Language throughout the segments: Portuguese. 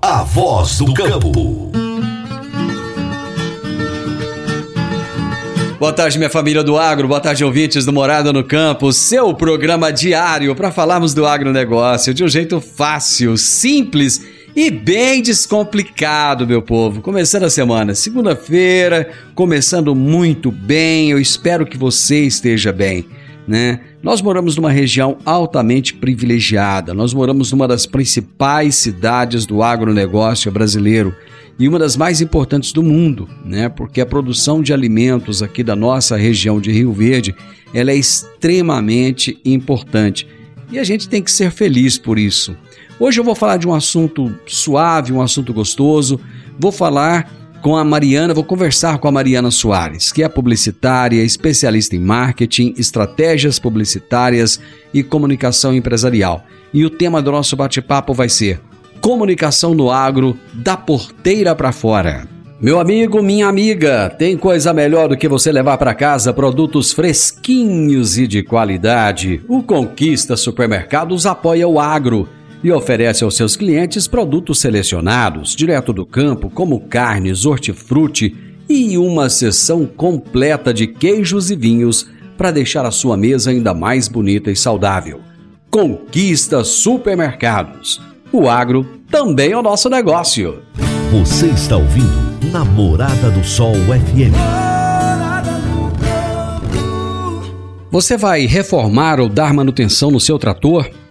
A voz do campo. Boa tarde, minha família do agro. Boa tarde, ouvintes do Morada no Campo. Seu programa diário para falarmos do agronegócio de um jeito fácil, simples e bem descomplicado, meu povo. Começando a semana, segunda-feira, começando muito bem. Eu espero que você esteja bem, né? Nós moramos numa região altamente privilegiada. Nós moramos numa das principais cidades do agronegócio brasileiro e uma das mais importantes do mundo, né? Porque a produção de alimentos aqui da nossa região de Rio Verde, ela é extremamente importante. E a gente tem que ser feliz por isso. Hoje eu vou falar de um assunto suave, um assunto gostoso. Vou falar com a Mariana, vou conversar com a Mariana Soares, que é publicitária, especialista em marketing, estratégias publicitárias e comunicação empresarial. E o tema do nosso bate-papo vai ser Comunicação no agro, da porteira para fora. Meu amigo, minha amiga, tem coisa melhor do que você levar para casa produtos fresquinhos e de qualidade. O Conquista Supermercados apoia o agro e oferece aos seus clientes produtos selecionados, direto do campo, como carnes, hortifruti e uma seção completa de queijos e vinhos para deixar a sua mesa ainda mais bonita e saudável. Conquista Supermercados. O agro também é o nosso negócio. Você está ouvindo Namorada do Sol FM. Você vai reformar ou dar manutenção no seu trator?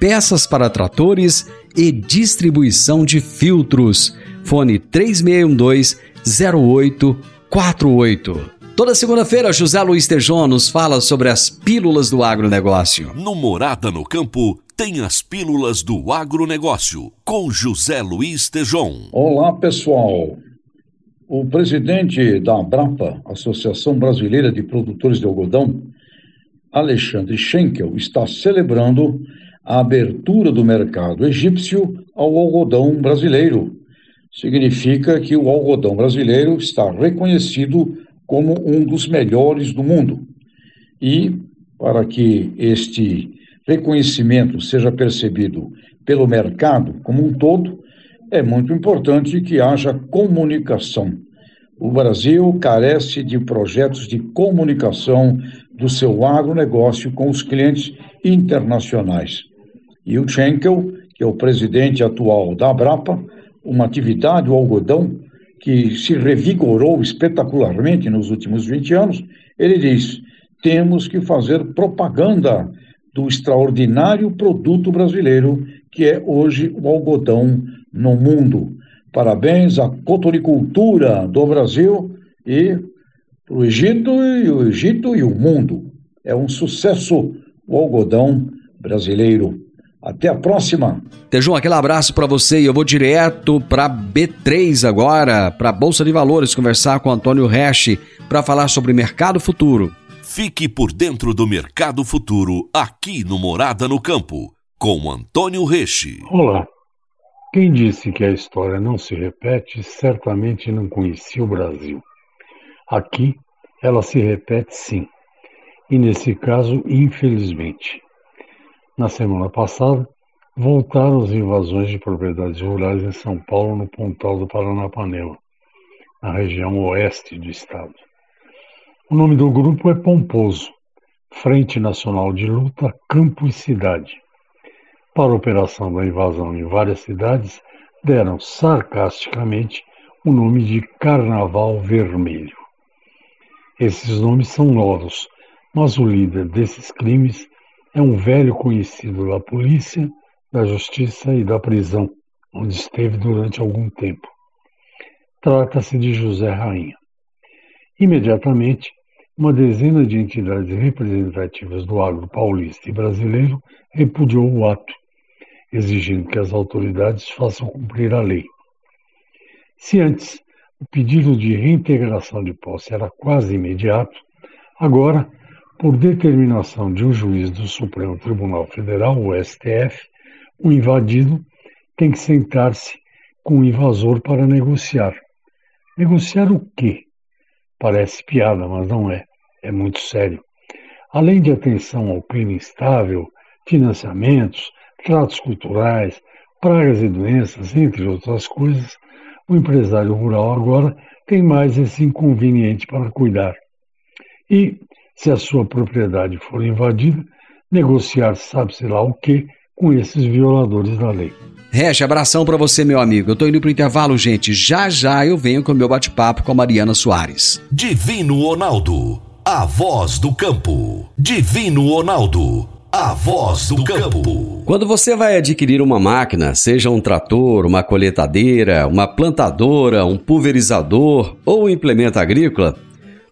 peças para tratores e distribuição de filtros. Fone 3612-0848. Toda segunda-feira, José Luiz Tejon nos fala sobre as pílulas do agronegócio. No Morada no Campo, tem as pílulas do agronegócio, com José Luiz Tejon. Olá, pessoal. O presidente da Abrapa, Associação Brasileira de Produtores de Algodão, Alexandre Schenkel, está celebrando a abertura do mercado egípcio ao algodão brasileiro. Significa que o algodão brasileiro está reconhecido como um dos melhores do mundo. E, para que este reconhecimento seja percebido pelo mercado como um todo, é muito importante que haja comunicação. O Brasil carece de projetos de comunicação do seu agronegócio com os clientes internacionais. E o Schenkel, que é o presidente atual da Abrapa, uma atividade, o algodão, que se revigorou espetacularmente nos últimos 20 anos, ele diz: temos que fazer propaganda do extraordinário produto brasileiro que é hoje o algodão no mundo. Parabéns à cotoricultura do Brasil e para o Egito e o Egito e o mundo. É um sucesso o algodão brasileiro. Até a próxima. Tejão, aquele abraço para você e eu vou direto para B3 agora, para a Bolsa de Valores, conversar com Antônio Resch para falar sobre mercado futuro. Fique por dentro do mercado futuro aqui no Morada no Campo, com Antônio Resch. Olá. Quem disse que a história não se repete, certamente não conhecia o Brasil. Aqui, ela se repete sim. e, nesse caso, infelizmente. Na semana passada, voltaram as invasões de propriedades rurais em São Paulo, no Pontal do Paranapanema, na região oeste do estado. O nome do grupo é pomposo, Frente Nacional de Luta Campo e Cidade. Para a operação da invasão em várias cidades, deram sarcasticamente o nome de Carnaval Vermelho. Esses nomes são novos, mas o líder desses crimes é um velho conhecido da polícia, da justiça e da prisão, onde esteve durante algum tempo. Trata-se de José Rainha. Imediatamente, uma dezena de entidades representativas do agro paulista e brasileiro repudiou o ato, exigindo que as autoridades façam cumprir a lei. Se antes o pedido de reintegração de posse era quase imediato, agora por determinação de um juiz do Supremo Tribunal Federal, o STF, o invadido tem que sentar-se com o invasor para negociar. Negociar o quê? Parece piada, mas não é. É muito sério. Além de atenção ao clima instável, financiamentos, tratos culturais, pragas e doenças, entre outras coisas, o empresário rural agora tem mais esse inconveniente para cuidar. E, se a sua propriedade for invadida, negociar sabe-se lá o que com esses violadores da lei. Recha, abração para você, meu amigo. Eu tô indo pro intervalo, gente. Já já eu venho com o meu bate-papo com a Mariana Soares. Divino Ronaldo, a voz do campo. Divino Ronaldo, a voz do campo. Quando você vai adquirir uma máquina, seja um trator, uma colheitadeira, uma plantadora, um pulverizador ou um implemento agrícola,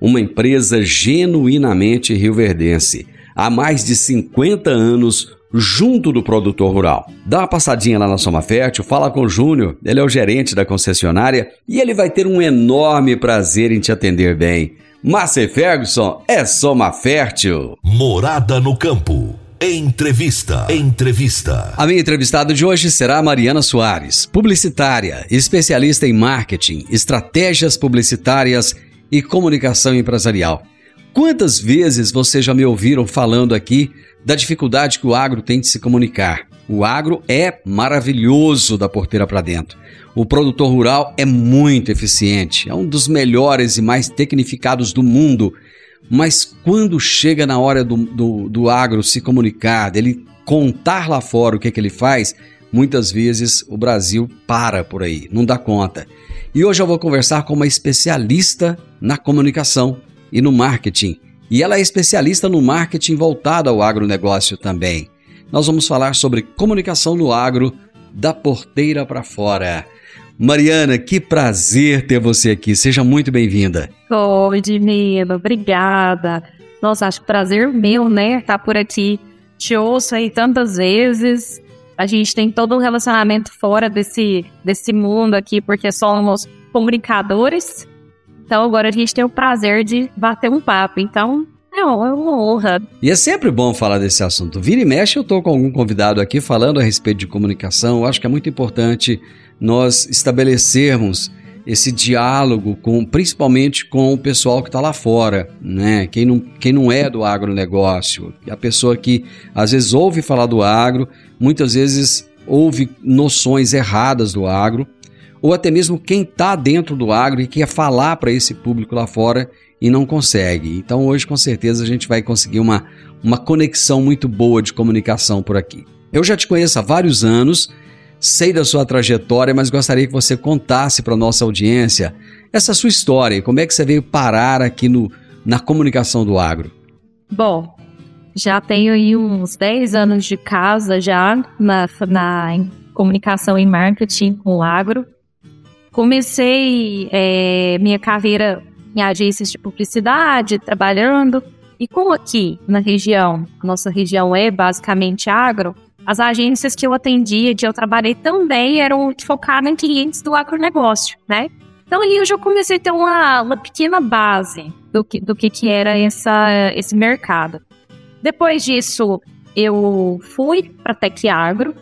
uma empresa genuinamente rioverdense, há mais de 50 anos junto do produtor rural. Dá uma passadinha lá na Soma Fértil, fala com o Júnior, ele é o gerente da concessionária e ele vai ter um enorme prazer em te atender bem. Márcia Ferguson é Soma Fértil. Morada no campo. Entrevista. Entrevista. A minha entrevistada de hoje será Mariana Soares, publicitária, especialista em marketing, estratégias publicitárias e comunicação empresarial. Quantas vezes vocês já me ouviram falando aqui da dificuldade que o agro tem de se comunicar? O agro é maravilhoso da porteira para dentro. O produtor rural é muito eficiente, é um dos melhores e mais tecnificados do mundo. Mas quando chega na hora do, do, do agro se comunicar, dele contar lá fora o que, é que ele faz, muitas vezes o Brasil para por aí, não dá conta. E hoje eu vou conversar com uma especialista na comunicação e no marketing. E ela é especialista no marketing voltado ao agronegócio também. Nós vamos falar sobre comunicação no agro, da porteira para fora. Mariana, que prazer ter você aqui. Seja muito bem-vinda. Oi, Divino. Obrigada. Nossa, acho que prazer meu, né? Estar tá por aqui. Te ouço aí tantas vezes a gente tem todo um relacionamento fora desse, desse mundo aqui, porque somos comunicadores. Então agora a gente tem o prazer de bater um papo. Então é uma honra. E é sempre bom falar desse assunto. Vira e mexe, eu estou com algum convidado aqui falando a respeito de comunicação. Eu acho que é muito importante nós estabelecermos esse diálogo com, principalmente com o pessoal que está lá fora, né? Quem não, quem não é do agronegócio, a pessoa que às vezes ouve falar do agro, muitas vezes ouve noções erradas do agro, ou até mesmo quem está dentro do agro e quer falar para esse público lá fora e não consegue. Então hoje com certeza a gente vai conseguir uma, uma conexão muito boa de comunicação por aqui. Eu já te conheço há vários anos Sei da sua trajetória, mas gostaria que você contasse para nossa audiência essa sua história como é que você veio parar aqui no, na comunicação do agro. Bom, já tenho aí uns 10 anos de casa já na, na comunicação e marketing com agro. Comecei é, minha carreira em agências de publicidade, trabalhando. E como aqui na região, nossa região é basicamente agro, as agências que eu atendia, que eu trabalhei também eram focadas em clientes do agronegócio, né? Então ali eu já comecei a ter uma, uma pequena base do que, do que, que era essa, esse mercado. Depois disso, eu fui para Tec Agro,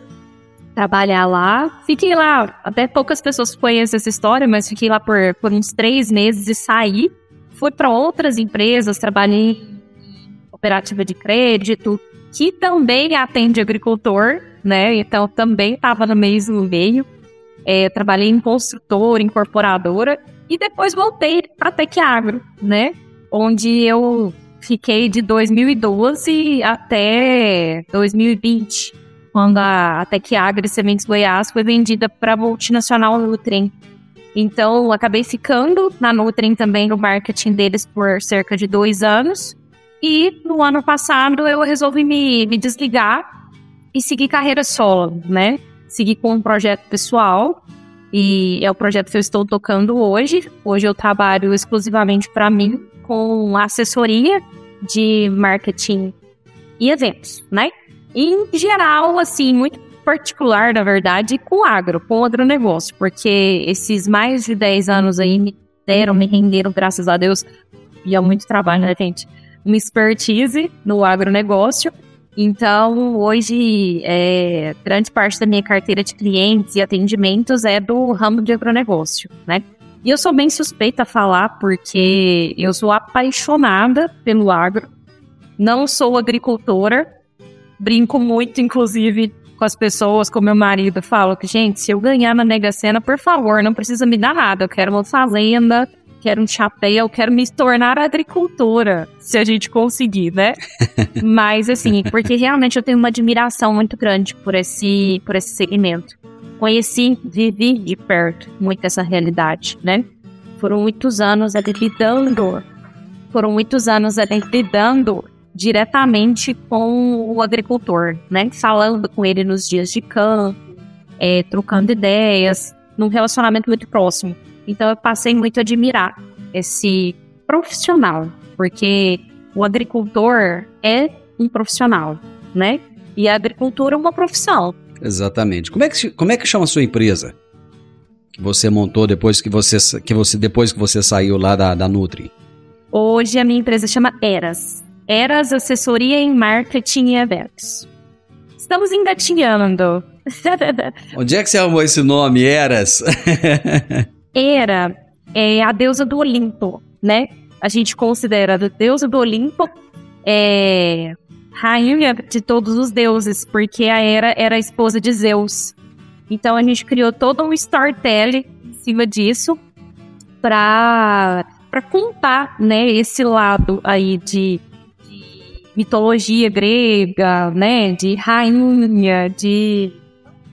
trabalhar lá. Fiquei lá, até poucas pessoas conhecem essa história, mas fiquei lá por, por uns três meses e saí. Fui para outras empresas, trabalhei em cooperativa de crédito, que também atende agricultor, né? Então também estava no mesmo meio. É, trabalhei em construtora, incorporadora e depois voltei para Tec Agro, né? Onde eu fiquei de 2012 até 2020, quando a, a Tec Agro Sementes Goiás foi vendida para a multinacional Nutrien. Então, acabei ficando na Nutrien também no marketing deles por cerca de dois anos. E no ano passado eu resolvi me, me desligar e seguir carreira solo, né? Seguir com um projeto pessoal. E é o projeto que eu estou tocando hoje. Hoje eu trabalho exclusivamente para mim com assessoria de marketing e eventos, né? Em geral, assim, muito particular, na verdade, com agro, com agronegócio, porque esses mais de 10 anos aí me deram, me renderam, graças a Deus, e há muito trabalho, né, gente? uma expertise no agronegócio. Então, hoje, é, grande parte da minha carteira de clientes e atendimentos é do ramo de agronegócio, né? E eu sou bem suspeita a falar porque eu sou apaixonada pelo agro, não sou agricultora, brinco muito, inclusive, com as pessoas, com meu marido, falo que, gente, se eu ganhar na Mega Sena, por favor, não precisa me dar nada, eu quero uma fazenda, quero um chapéu, quero me tornar agricultora, se a gente conseguir, né? Mas assim, porque realmente eu tenho uma admiração muito grande por esse, por esse segmento. Conheci, vivi de perto muito essa realidade, né? Foram muitos anos ali lidando, foram muitos anos ali lidando diretamente com o agricultor, né? Falando com ele nos dias de campo, é, trocando ideias, num relacionamento muito próximo. Então eu passei muito a admirar esse profissional, porque o agricultor é um profissional, né? E a agricultura é uma profissão. Exatamente. Como é que, como é que chama a sua empresa? Que você montou depois que você, que você, depois que você saiu lá da, da Nutri? Hoje a minha empresa chama Eras. Eras Assessoria em Marketing e Eventos. Estamos engatinhando. Onde é que você arrumou esse nome, Eras? Hera é a deusa do Olimpo, né? A gente considera a deusa do Olimpo é, rainha de todos os deuses, porque a Hera era a esposa de Zeus. Então a gente criou todo um storytelling em cima disso para para contar, né, esse lado aí de, de, mitologia grega, né, de rainha, de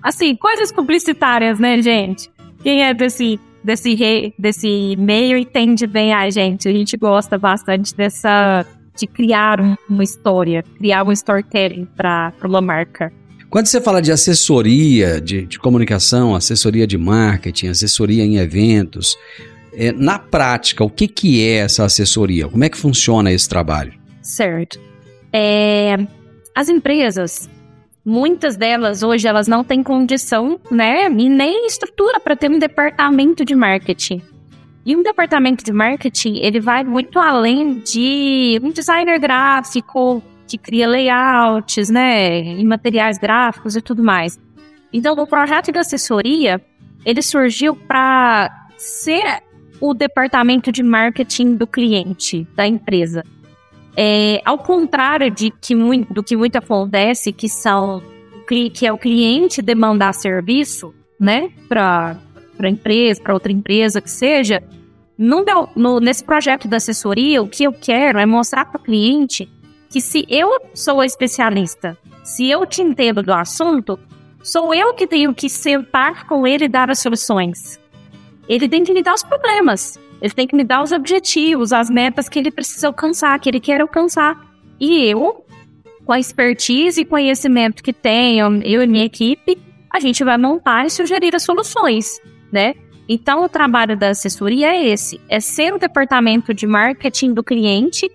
assim, coisas publicitárias, né, gente? Quem é desse desse, rei, desse meio entende bem a gente. A gente gosta bastante dessa de criar um, uma história, criar um storytelling para uma marca. Quando você fala de assessoria de, de, comunicação, assessoria de marketing, assessoria em eventos, é, na prática, o que, que é essa assessoria? Como é que funciona esse trabalho? Certo. É, as empresas Muitas delas hoje elas não têm condição, né, e nem estrutura para ter um departamento de marketing. E um departamento de marketing, ele vai muito além de um designer gráfico que cria layouts, né, e materiais gráficos e tudo mais. Então, o projeto de assessoria, ele surgiu para ser o departamento de marketing do cliente, da empresa. É, ao contrário de que do que muito acontece, que são que é o cliente demandar serviço, né, para para empresa, para outra empresa que seja, no, no, nesse projeto da assessoria, o que eu quero é mostrar para o cliente que se eu sou a especialista, se eu te entendo do assunto, sou eu que tenho que sentar com ele e dar as soluções. Ele tem que me dar os problemas. Ele tem que me dar os objetivos, as metas que ele precisa alcançar, que ele quer alcançar. E eu, com a expertise e conhecimento que tenho, eu e minha equipe, a gente vai montar e sugerir as soluções, né? Então, o trabalho da assessoria é esse: é ser o departamento de marketing do cliente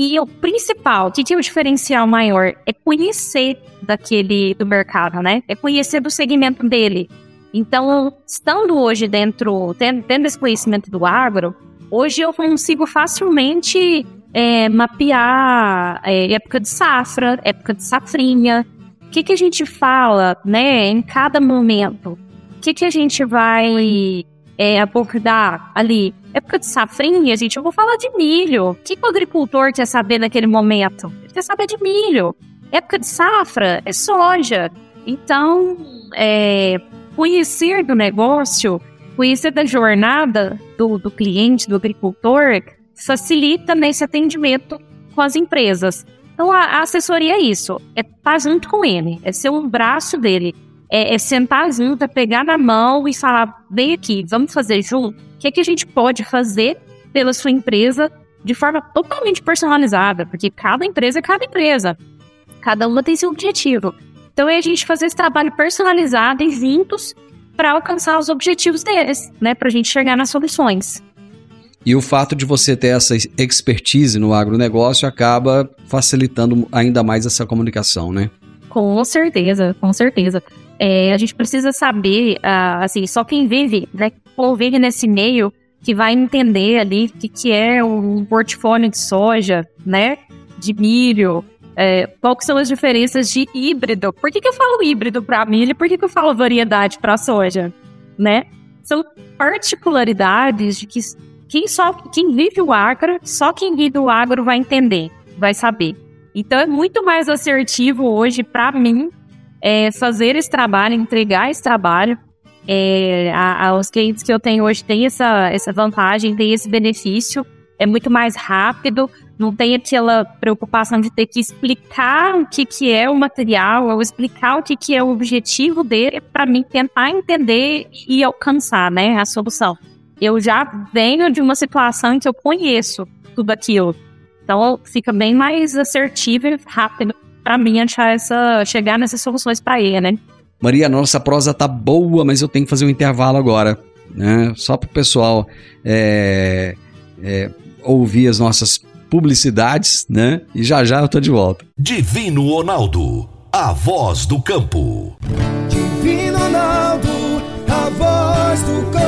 E o principal, que, que é o diferencial maior? É conhecer daquele do mercado, né? É conhecer do segmento dele. Então, estando hoje dentro, tendo, tendo esse conhecimento do agro, hoje eu consigo facilmente é, mapear é, época de safra, época de safrinha. O que, que a gente fala, né, em cada momento? O que, que a gente vai é, abordar ali? Época de safrinha, gente, eu vou falar de milho. O que, que o agricultor quer saber naquele momento? Ele quer saber de milho. Época de safra é soja. Então, é, conhecer do negócio, conhecer da jornada do, do cliente, do agricultor, facilita nesse atendimento com as empresas. Então, a, a assessoria é isso: é estar tá junto com ele, é ser um braço dele, é, é, sentar junto, é pegar na mão e falar: vem aqui, vamos fazer junto. O que, é que a gente pode fazer pela sua empresa de forma totalmente personalizada? Porque cada empresa é cada empresa, cada uma tem seu objetivo. Então, é a gente fazer esse trabalho personalizado e juntos para alcançar os objetivos deles, né? Para a gente chegar nas soluções. E o fato de você ter essa expertise no agronegócio acaba facilitando ainda mais essa comunicação, né? Com certeza, com certeza. É, a gente precisa saber, uh, assim, só quem vive, né, convive nesse meio que vai entender ali o que, que é um portfólio de soja, né, de milho, é, quais são as diferenças de híbrido. Por que, que eu falo híbrido para milho e por que, que eu falo variedade para soja, né? São particularidades de que quem, só, quem vive o agro, só quem vive o agro vai entender, vai saber. Então é muito mais assertivo hoje para mim é, fazer esse trabalho, entregar esse trabalho. É, a, a, os clientes que eu tenho hoje têm essa, essa vantagem, têm esse benefício, é muito mais rápido, não tem aquela preocupação de ter que explicar o que, que é o material, ou explicar o que, que é o objetivo dele, para mim tentar entender e alcançar né, a solução eu já venho de uma situação em que eu conheço tudo aquilo. Então fica bem mais assertivo e rápido para mim achar essa, chegar nessas soluções para ele, né? Maria, nossa prosa tá boa, mas eu tenho que fazer um intervalo agora, né? Só para o pessoal é, é, ouvir as nossas publicidades, né? E já já eu tô de volta. Divino Ronaldo, a voz do campo. Divino Ronaldo, a voz do campo.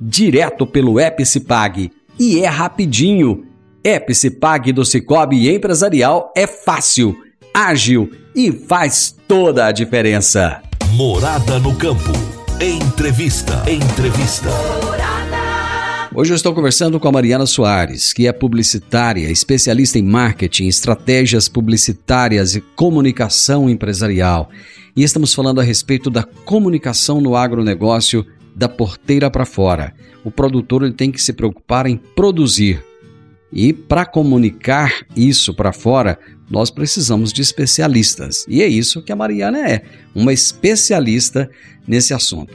direto pelo Epicipag. E é rapidinho. Epicipag do Cicobi Empresarial é fácil, ágil e faz toda a diferença. Morada no campo. Entrevista. Entrevista. Hoje eu estou conversando com a Mariana Soares, que é publicitária, especialista em marketing, estratégias publicitárias e comunicação empresarial. E estamos falando a respeito da comunicação no agronegócio da porteira para fora. O produtor ele tem que se preocupar em produzir. E para comunicar isso para fora, nós precisamos de especialistas. E é isso que a Mariana é, uma especialista nesse assunto.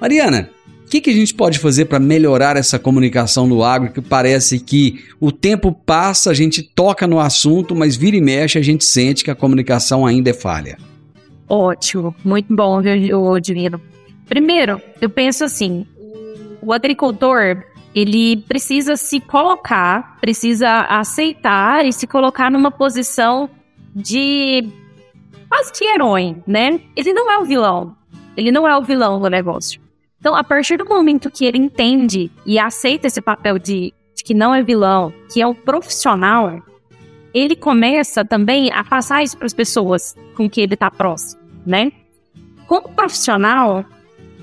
Mariana, o que, que, a gente pode fazer para melhorar essa comunicação no agro? Que parece que o tempo passa, a gente toca no assunto, mas vira e mexe, a gente sente que a comunicação ainda é falha. Ótimo, muito bom, viu, Divino? Primeiro, eu penso assim: o agricultor ele precisa se colocar, precisa aceitar e se colocar numa posição de quase que herói, né? Ele não é o vilão. Ele não é o vilão do negócio. Então, a partir do momento que ele entende e aceita esse papel de, de que não é vilão, que é um profissional, ele começa também a passar isso para as pessoas com que ele está próximo, né? Como profissional,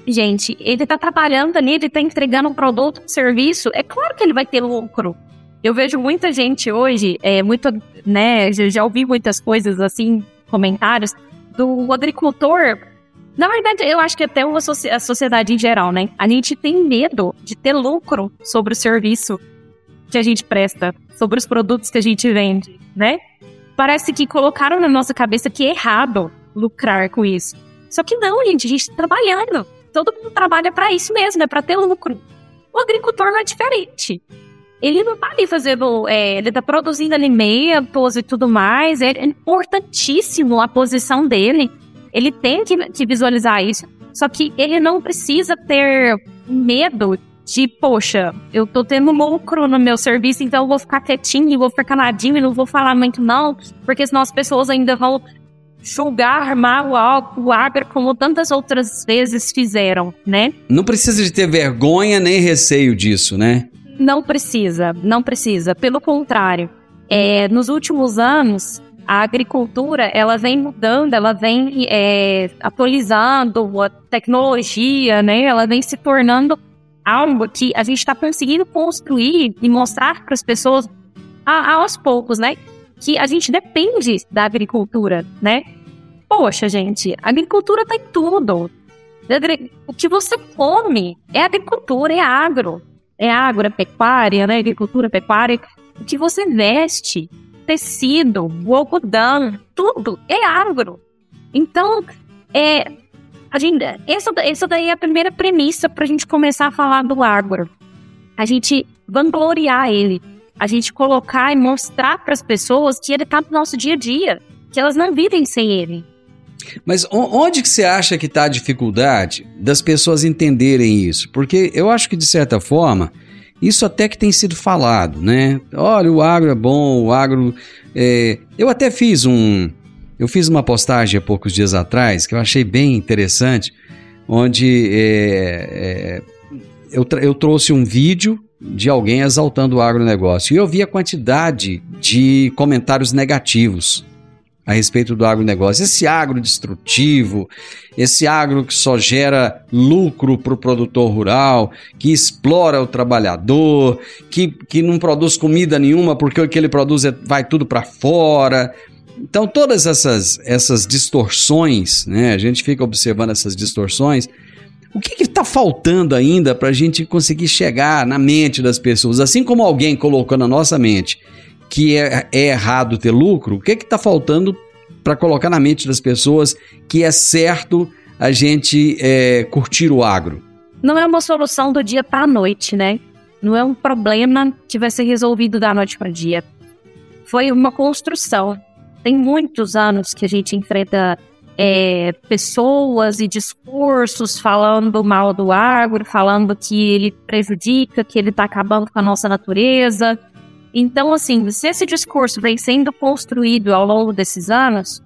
gente, ele tá trabalhando ali, ele tá entregando um produto, um serviço, é claro que ele vai ter lucro. Eu vejo muita gente hoje, é, muito, né, já, ouvi muitas coisas assim, comentários, do agricultor. Na verdade, eu acho que até a sociedade em geral, né? A gente tem medo de ter lucro sobre o serviço. que a gente presta, sobre os produtos que a gente vende, né? Parece que colocaram na nossa cabeça que é errado lucrar com isso. Só que não, gente, a gente está trabalhando. Todo mundo trabalha para isso mesmo, é para ter lucro. O agricultor não é diferente. Ele não tá ali fazendo, é, ele tá produzindo alimentos e tudo mais. É importantíssimo a posição dele. Ele tem que, que visualizar isso. Só que ele não precisa ter medo de, poxa, eu tô tendo lucro no meu serviço, então eu vou ficar quietinho, vou ficar caladinho e não vou falar muito não, porque senão as pessoas ainda vão julgar, armar o, Agro como tantas outras vezes fizeram, né? Não precisa de ter vergonha nem receio disso, né? Não precisa, não precisa. Pelo contrário, é, nos últimos anos, a agricultura ela vem mudando, ela vem é, atualizando a tecnologia, né? Ela vem se tornando algo que a gente está conseguindo construir e mostrar para as pessoas a, aos poucos, né? Que a gente depende da agricultura, né? Poxa, gente, a agricultura tá em tudo. O que você come é agricultura, é agro. É agro, é pecuária, né? Agricultura, pecuária. O que você veste, tecido, algodão, tudo é agro. Então, é, a gente, essa, essa daí é a primeira premissa para a gente começar a falar do agro. A gente vangloriar ele. A gente colocar e mostrar para as pessoas que ele está no nosso dia a dia. Que elas não vivem sem ele. Mas onde que você acha que está a dificuldade das pessoas entenderem isso? Porque eu acho que, de certa forma, isso até que tem sido falado, né? Olha, o agro é bom, o agro... É... Eu até fiz um, eu fiz uma postagem há poucos dias atrás que eu achei bem interessante, onde é, é, eu, eu trouxe um vídeo de alguém exaltando o agronegócio e eu vi a quantidade de comentários negativos a respeito do agronegócio. Esse agro destrutivo, esse agro que só gera lucro para o produtor rural, que explora o trabalhador, que, que não produz comida nenhuma porque o que ele produz é, vai tudo para fora. Então, todas essas, essas distorções, né, a gente fica observando essas distorções. O que está faltando ainda para a gente conseguir chegar na mente das pessoas? Assim como alguém colocou na nossa mente que é, é errado ter lucro, o que está faltando para colocar na mente das pessoas que é certo a gente é, curtir o agro? Não é uma solução do dia para a noite, né? Não é um problema que vai ser resolvido da noite para o dia. Foi uma construção tem muitos anos que a gente enfrenta é, pessoas e discursos falando mal do agro, falando que ele prejudica, que ele está acabando com a nossa natureza. Então, assim, se esse discurso vem sendo construído ao longo desses anos,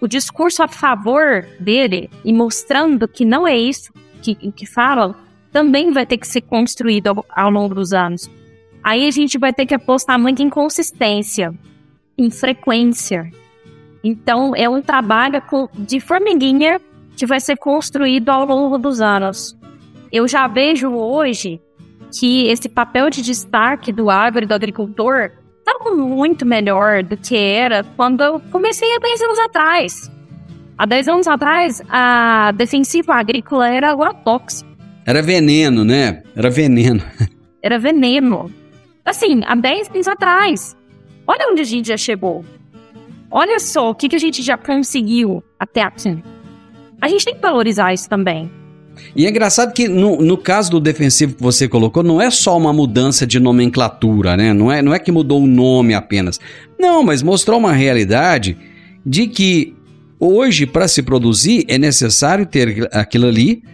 o discurso a favor dele e mostrando que não é isso que, que falam, também vai ter que ser construído ao, ao longo dos anos. Aí a gente vai ter que apostar muito em consistência em frequência. Então, é um trabalho de formiguinha que vai ser construído ao longo dos anos. Eu já vejo hoje que esse papel de destaque do agro e do agricultor está muito melhor do que era quando eu comecei há 10 anos atrás. Há 10 anos atrás, a defensiva agrícola era agrotóxica. Era veneno, né? Era veneno. Era veneno. Assim, há 10 anos atrás. Olha onde a gente já chegou. Olha só o que, que a gente já conseguiu até aqui. A gente tem que valorizar isso também. E é engraçado que no, no caso do defensivo que você colocou, não é só uma mudança de nomenclatura, né? Não é, não é que mudou o nome apenas. Não, mas mostrou uma realidade de que hoje, para se produzir, é necessário ter aquilo ali,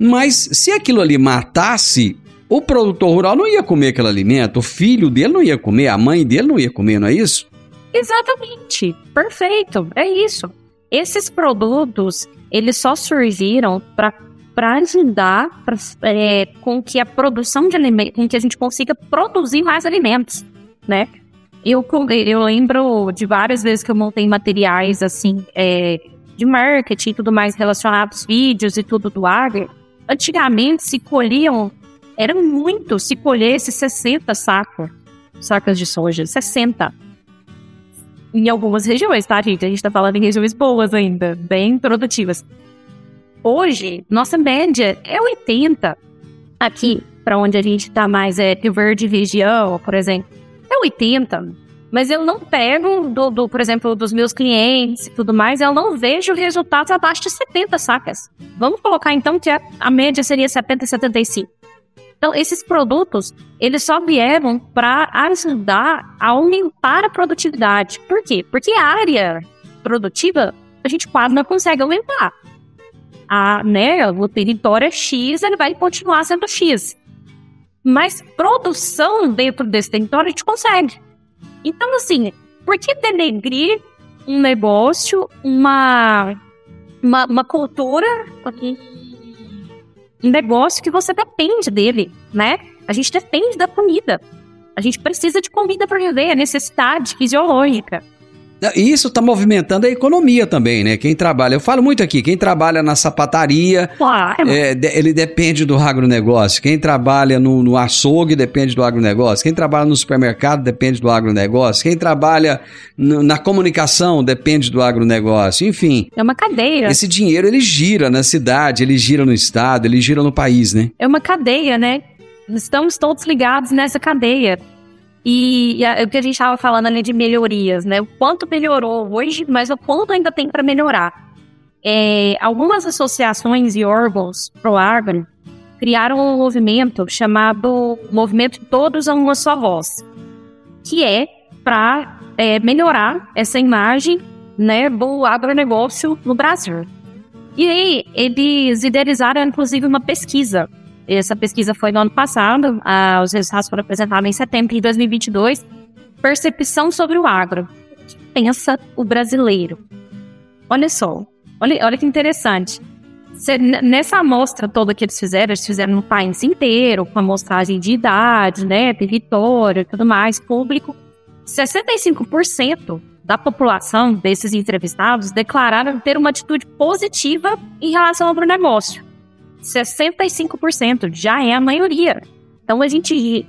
mas se aquilo ali matasse o produtor rural não ia comer aquele alimento, o filho dele não ia comer, a mãe dele não ia comer, não é isso? Exatamente, perfeito, é isso. Esses produtos, eles só surgiram para para ajudar pra, é, com que a produção de alimentos, com que a gente consiga produzir mais alimentos, né? Eu, eu lembro de várias vezes que eu montei materiais assim é, de marketing e tudo mais relacionados, vídeos e tudo do agro. Antigamente se colhiam era muito se colhesse 60 sacos, sacas de soja, 60. Em algumas regiões, tá, gente? A gente tá falando em regiões boas ainda, bem produtivas. Hoje, nossa média é 80. Aqui, para onde a gente está mais é Rio Verde região, por exemplo, é 80. Mas eu não pego, do, do, por exemplo, dos meus clientes e tudo mais, eu não vejo resultados abaixo de 70 sacas. Vamos colocar então que a, a média seria 70 e 75. Então, esses produtos, eles só vieram para ajudar a aumentar a produtividade. Por quê? Porque a área produtiva a gente quase não consegue aumentar. A, né, o território é X, ele vai continuar sendo X. Mas produção dentro desse território a gente consegue. Então, assim, por que denegrir um negócio, uma, uma, uma cultura, um negócio que você depende dele, né? A gente depende da comida. A gente precisa de comida para viver, é necessidade fisiológica. E isso está movimentando a economia também, né? Quem trabalha, eu falo muito aqui, quem trabalha na sapataria, é, de- ele depende do agronegócio. Quem trabalha no, no açougue depende do agronegócio. Quem trabalha no supermercado depende do agronegócio. Quem trabalha no- na comunicação depende do agronegócio. Enfim, É uma cadeia. esse dinheiro ele gira na cidade, ele gira no estado, ele gira no país, né? É uma cadeia, né? Estamos todos ligados nessa cadeia. E, e a- o que a gente estava falando ali de melhorias, né? O quanto melhorou hoje, mas o quanto ainda tem para melhorar. É, algumas associações e órgãos pro agro criaram um movimento chamado Movimento Todos a Uma Só Voz, que é para melhorar essa imagem né, do agronegócio no Brasil. E aí, eles idealizaram, inclusive, uma pesquisa. Essa pesquisa foi no ano passado, ah, os resultados foram apresentados em setembro de 2022. Percepção sobre o agro. O pensa o brasileiro? Olha só, olha, olha que interessante. Cê- nessa amostra toda que eles fizeram, eles fizeram no país inteiro, com amostragem de idade, né, território e tudo mais, público. 65% da população desses entrevistados declararam ter uma atitude positiva em relação ao agronegócio. 65% já é a maioria. Então a gente.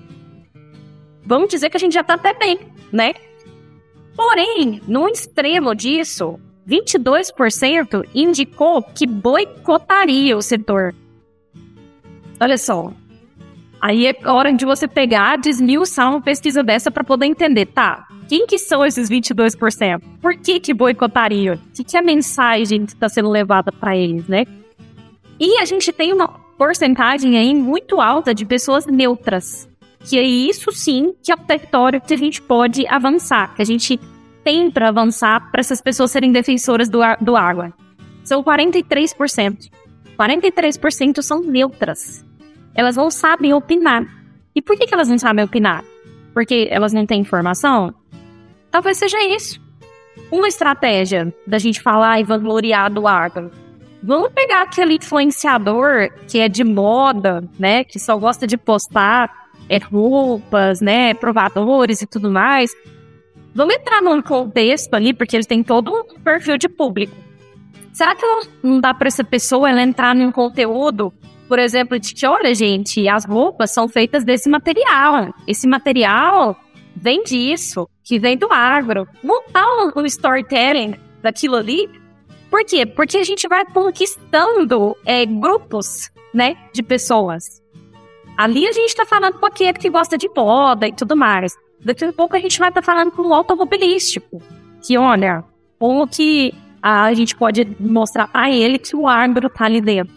Vamos dizer que a gente já tá até bem, né? Porém, no extremo disso, 22% indicou que boicotaria o setor. Olha só. Aí é hora de você pegar, desmiuçar uma pesquisa dessa para poder entender, tá? Quem que são esses 22%? Por que que boicotaria? O que, que é a mensagem que está sendo levada para eles, né? E a gente tem uma porcentagem aí muito alta de pessoas neutras. Que é isso sim que é o território que a gente pode avançar, que a gente tem para avançar para essas pessoas serem defensoras do, do água. São 43%. 43% são neutras. Elas não sabem opinar. E por que, que elas não sabem opinar? Porque elas não têm informação? Talvez seja isso. Uma estratégia da gente falar e vangloriar do agro Vamos pegar aquele influenciador que é de moda, né? Que só gosta de postar é, roupas, né? Provadores e tudo mais. Vamos entrar num contexto ali, porque eles têm todo um perfil de público. Será que não- não dá para essa pessoa ela entrar num conteúdo, por exemplo, de que, olha, gente, as roupas são feitas desse material. Esse material vem disso, que vem do agro. Montar um, um storytelling daquilo ali por quê? Porque a gente vai conquistando é, grupos, né, de pessoas. Ali a gente tá falando com aquele que gosta de moda e tudo mais. Daqui a pouco a gente vai estar falando com o automobilístico. Que, olha, como que a gente pode mostrar a ele que o agro tá ali dentro.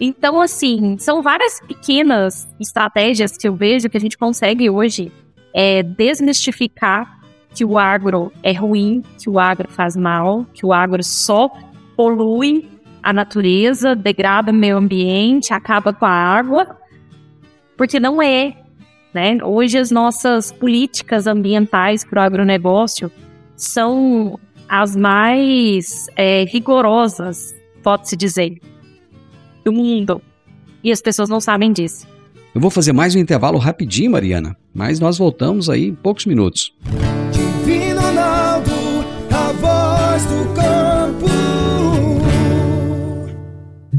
Então, assim, são várias pequenas estratégias que eu vejo que a gente consegue hoje é, desmistificar que o agro é ruim, que o agro faz mal, que o agro só polui a natureza, degrada o meio ambiente, acaba com a água, porque não é. Né? Hoje as nossas políticas ambientais para o agronegócio são as mais é, rigorosas, pode-se dizer, do mundo. E as pessoas não sabem disso. Eu vou fazer mais um intervalo rapidinho, Mariana, mas nós voltamos aí em poucos minutos.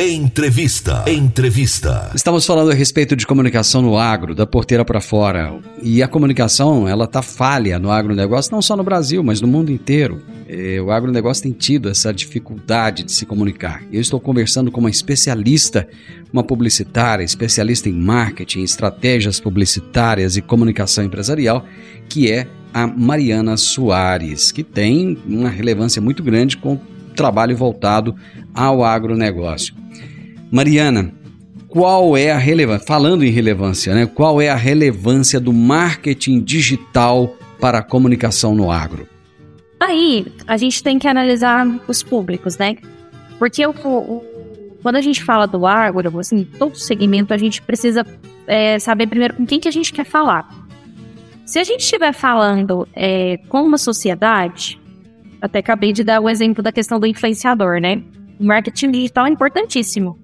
Entrevista. Entrevista. Estamos falando a respeito de comunicação no agro, da porteira para fora. E a comunicação, ela tá falha no agronegócio, não só no Brasil, mas no mundo inteiro. É, o agronegócio tem tido essa dificuldade de se comunicar. Eu estou conversando com uma especialista, uma publicitária, especialista em marketing, estratégias publicitárias e comunicação empresarial, que é a Mariana Soares, que tem uma relevância muito grande com trabalho voltado ao agronegócio. Mariana, qual é a relevância, falando em relevância, né? Qual é a relevância do marketing digital para a comunicação no agro? Aí, a gente tem que analisar os públicos, né? Porque o, quando a gente fala do agro, assim, todo segmento, a gente precisa é, saber primeiro com quem que a gente quer falar. Se a gente estiver falando é, com uma sociedade, até acabei de dar o exemplo da questão do influenciador, né? O marketing digital é importantíssimo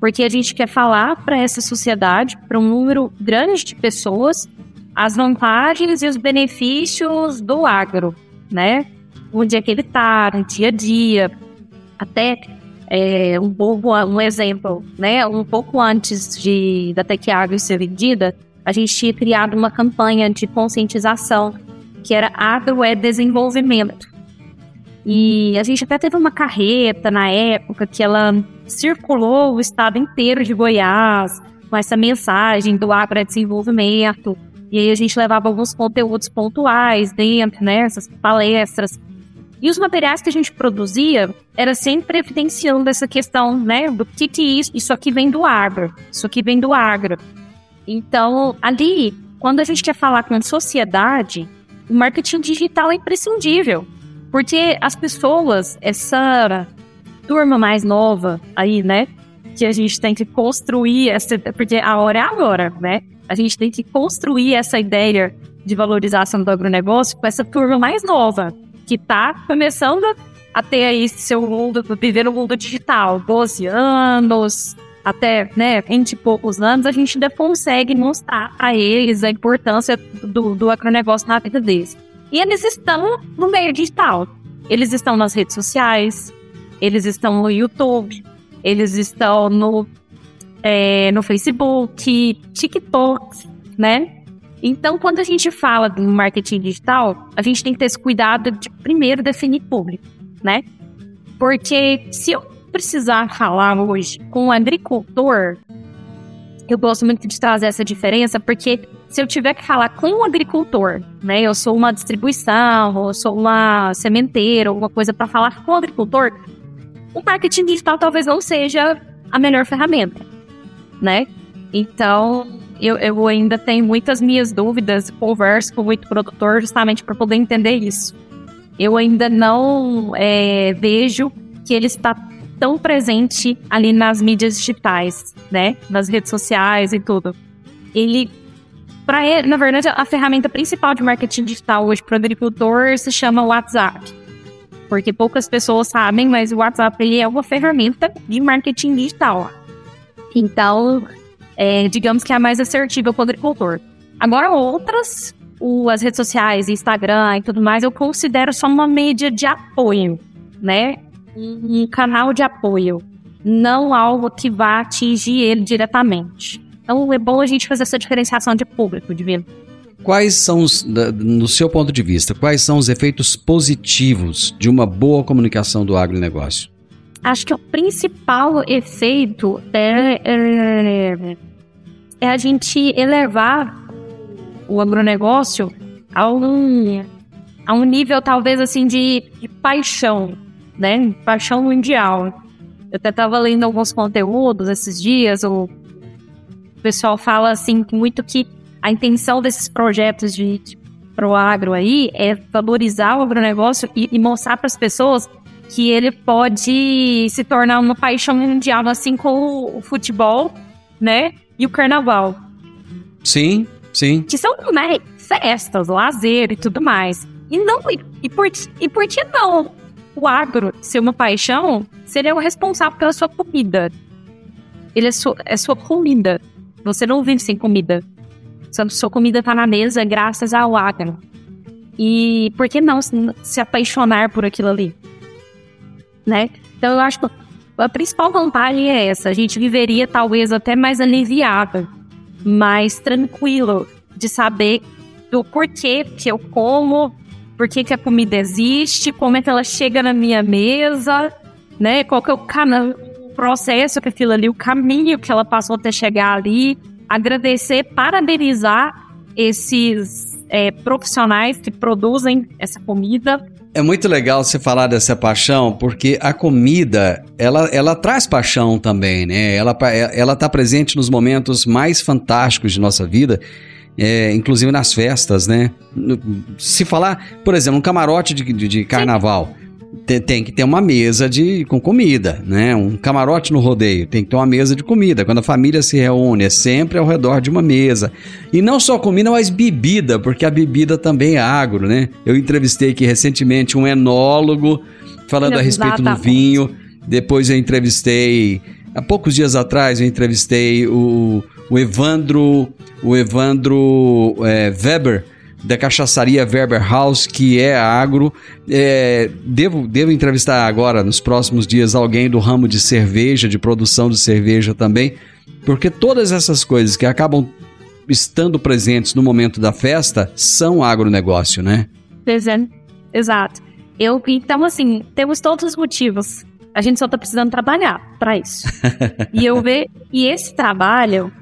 porque a gente quer falar para essa sociedade, para um número grande de pessoas, as vantagens e os benefícios do agro, né? Onde é que ele está, no dia a dia, até é, um pouco um exemplo, né? Um pouco antes de da Tec Agro ser vendida, a gente tinha criado uma campanha de conscientização que era Agro é Desenvolvimento. E a gente até teve uma carreta na época que ela circulou o estado inteiro de Goiás com essa mensagem do agrodesenvolvimento. E aí a gente levava alguns conteúdos pontuais dentro, né, essas palestras. E os materiais que a gente produzia era sempre evidenciando essa questão, né, do que que isso, isso aqui vem do agro, isso aqui vem do agro. Então, ali, quando a gente quer falar com a sociedade, o marketing digital é imprescindível. Porque as pessoas, essa turma mais nova aí, né? Que a gente tem que construir essa. Porque a hora é agora, né? A gente tem que construir essa ideia de valorização do agronegócio com essa turma mais nova, que está começando a ter aí seu mundo, viver no mundo digital, 12 anos, até, né, 20 e poucos anos, a gente ainda consegue mostrar a eles a importância do, do agronegócio na vida deles. E eles estão no meio digital. Eles estão nas redes sociais, eles estão no YouTube, eles estão no, é, no Facebook, TikTok, né? Então, quando a gente fala de marketing digital, a gente tem que ter esse cuidado de primeiro definir público, né? Porque se eu precisar falar hoje com um agricultor, eu gosto muito de trazer essa diferença, porque se eu tiver que falar com um agricultor, né, eu sou uma distribuição, ou sou uma sementeira, alguma coisa para falar com o agricultor, o marketing digital talvez não seja a melhor ferramenta, né? Então, eu, eu ainda tenho muitas minhas dúvidas, converso com muito produtor justamente para poder entender isso. Eu ainda não é, vejo que ele está tão presente ali nas mídias digitais, né? Nas redes sociais e tudo. Ele, para ele, na verdade, a ferramenta principal de marketing digital hoje para o agricultor se chama WhatsApp. Porque poucas pessoas sabem, mas o WhatsApp ele é uma ferramenta de marketing digital. Então, é, digamos que é a mais assertiva para o agricultor. Agora, outras, o, as redes sociais, Instagram e tudo mais, eu considero só uma mídia de apoio, né? um canal de apoio, não algo que vá atingir ele diretamente. Então é bom a gente fazer essa diferenciação de público, Divino. Quais são, os, no seu ponto de vista, quais são os efeitos positivos de uma boa comunicação do agronegócio? Acho que o principal efeito é, é, é a gente elevar o agronegócio a um, a um nível, talvez, assim, de, de paixão, né? Paixão mundial. Eu até estava lendo alguns conteúdos esses dias, o pessoal fala assim muito que a intenção desses projetos de, de pro agro aí é valorizar o agronegócio e, e mostrar para as pessoas que ele pode se tornar uma paixão mundial, assim como o futebol, né? E o carnaval. Sim, sim. Que são né, festas, lazer e tudo mais. E não, e, e, por, e por que não o agro ser uma paixão, seria o responsável pela sua comida. Ele é, su, é sua comida. Você não vive sem comida. Sua, sua comida está na mesa graças ao agro. E por que não se, apaixonar por aquilo ali? Né? Então eu acho que a principal vantagem é essa. A gente viveria talvez até mais aliviada, mais tranquilo de saber do porquê que eu como, por que, que a comida existe, como é que ela chega na minha mesa, né? Qual que é o canal, processo que aquilo ali, o caminho que ela passou até chegar ali. Agradecer, parabenizar esses é, profissionais que produzem essa comida. É muito legal você falar dessa paixão, porque a comida, ela, ela traz paixão também, né? Ela, ela tá presente nos momentos mais fantásticos de nossa vida é, inclusive nas festas, né? Se falar, por exemplo, um camarote de, de, de carnaval. Tem, tem, que ter uma mesa de, com comida, né? Um camarote no rodeio tem que ter uma mesa de comida. Quando a família se reúne, é sempre ao redor de uma mesa. E não só comida, mas bebida, porque a bebida também é agro, né? Eu entrevistei aqui recentemente um enólogo falando a respeito do vinho. Depois eu entrevistei, há poucos dias atrás, eu entrevistei o, o Evandro o Evandro é, Weber, da cachaçaria Weber House, que é agro. É, devo, devo entrevistar agora, nos próximos dias, alguém do ramo de cerveja, de produção de cerveja também, porque todas essas coisas que acabam estando presentes no momento da festa são agronegócio, né? Exato. Eu, então, assim, temos todos os motivos. A gente só tá precisando trabalhar para isso. e eu ver e esse trabalho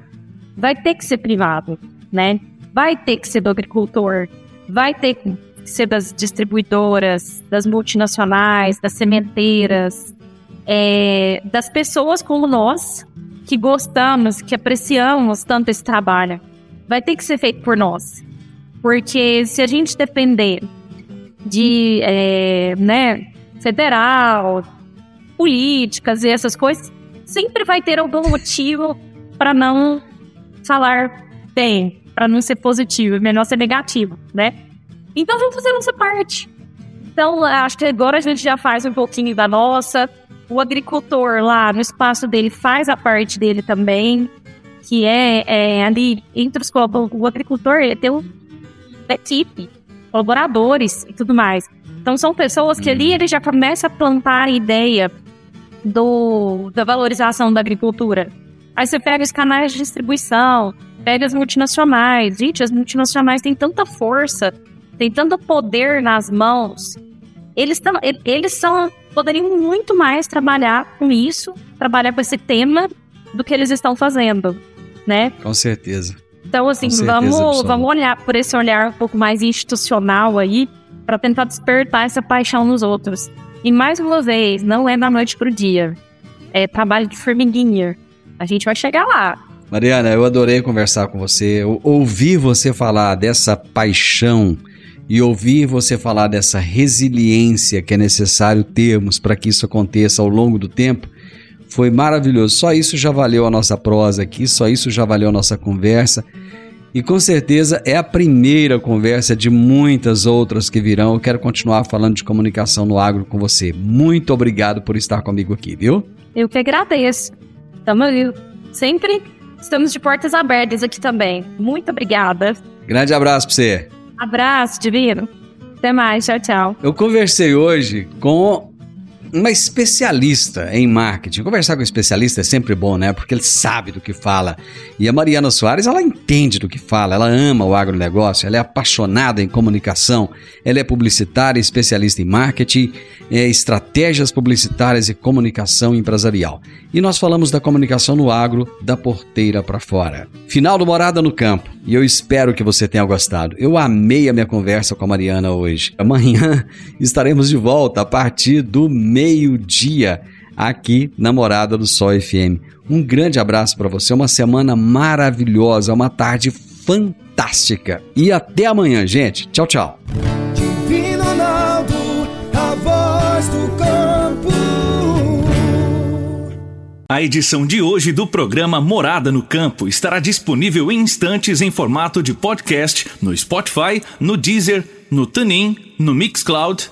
vai ter que ser privado, né? Vai ter que ser do agricultor, vai ter que ser das distribuidoras, das multinacionais, das sementeiras, é, das pessoas como nós que gostamos, que apreciamos tanto esse trabalho. Vai ter que ser feito por nós, porque se a gente depender de, é, né, federal, políticas e essas coisas, sempre vai ter algum motivo para não falar bem, para não ser positivo, é melhor ser negativo, né? Então vamos fazer nossa parte. Então, acho que agora a gente já faz um pouquinho da nossa. O agricultor lá no espaço dele faz a parte dele também, que é, é ali entre os o agricultor tem uma equipe, colaboradores e tudo mais. Então são pessoas que ali ele já começa a plantar a ideia do, da valorização da agricultura. Aí você pega os canais de distribuição, pega as multinacionais. Gente, as multinacionais têm tanta força, têm tanto poder nas mãos. Eles, tão, eles são, poderiam muito mais trabalhar com isso, trabalhar com esse tema, do que eles estão fazendo, né? Com certeza. Então, assim, vamos, vamos olhar por esse olhar um pouco mais institucional aí, para tentar despertar essa paixão nos outros. E mais uma vez, não é da noite pro dia. É trabalho de formiguinha. A gente vai chegar lá. Mariana, eu adorei conversar com você. Eu ouvir você falar dessa paixão e ouvir você falar dessa resiliência que é necessário termos para que isso aconteça ao longo do tempo foi maravilhoso. Só isso já valeu a nossa prosa aqui, só isso já valeu a nossa conversa. E com certeza é a primeira conversa de muitas outras que virão. Eu quero continuar falando de comunicação no agro com você. Muito obrigado por estar comigo aqui, viu? Eu que agradeço. Estamos sempre estamos de portas abertas aqui também. Muito obrigada. Grande abraço para você. Abraço, Divino. Até mais, tchau, tchau. Eu conversei hoje com uma especialista em marketing. Conversar com um especialista é sempre bom, né? Porque ele sabe do que fala. E a Mariana Soares, ela entende do que fala, ela ama o agronegócio, ela é apaixonada em comunicação, ela é publicitária, especialista em marketing, é, estratégias publicitárias e comunicação empresarial. E nós falamos da comunicação no agro, da porteira para fora. Final do Morada no Campo. E eu espero que você tenha gostado. Eu amei a minha conversa com a Mariana hoje. Amanhã estaremos de volta a partir do meio-dia aqui na Morada do Sol FM. Um grande abraço para você, uma semana maravilhosa, uma tarde fantástica. E até amanhã, gente. Tchau, tchau. A edição de hoje do programa Morada no Campo estará disponível em instantes em formato de podcast no Spotify, no Deezer, no TuneIn, no Mixcloud,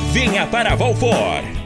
Venha para Valfor.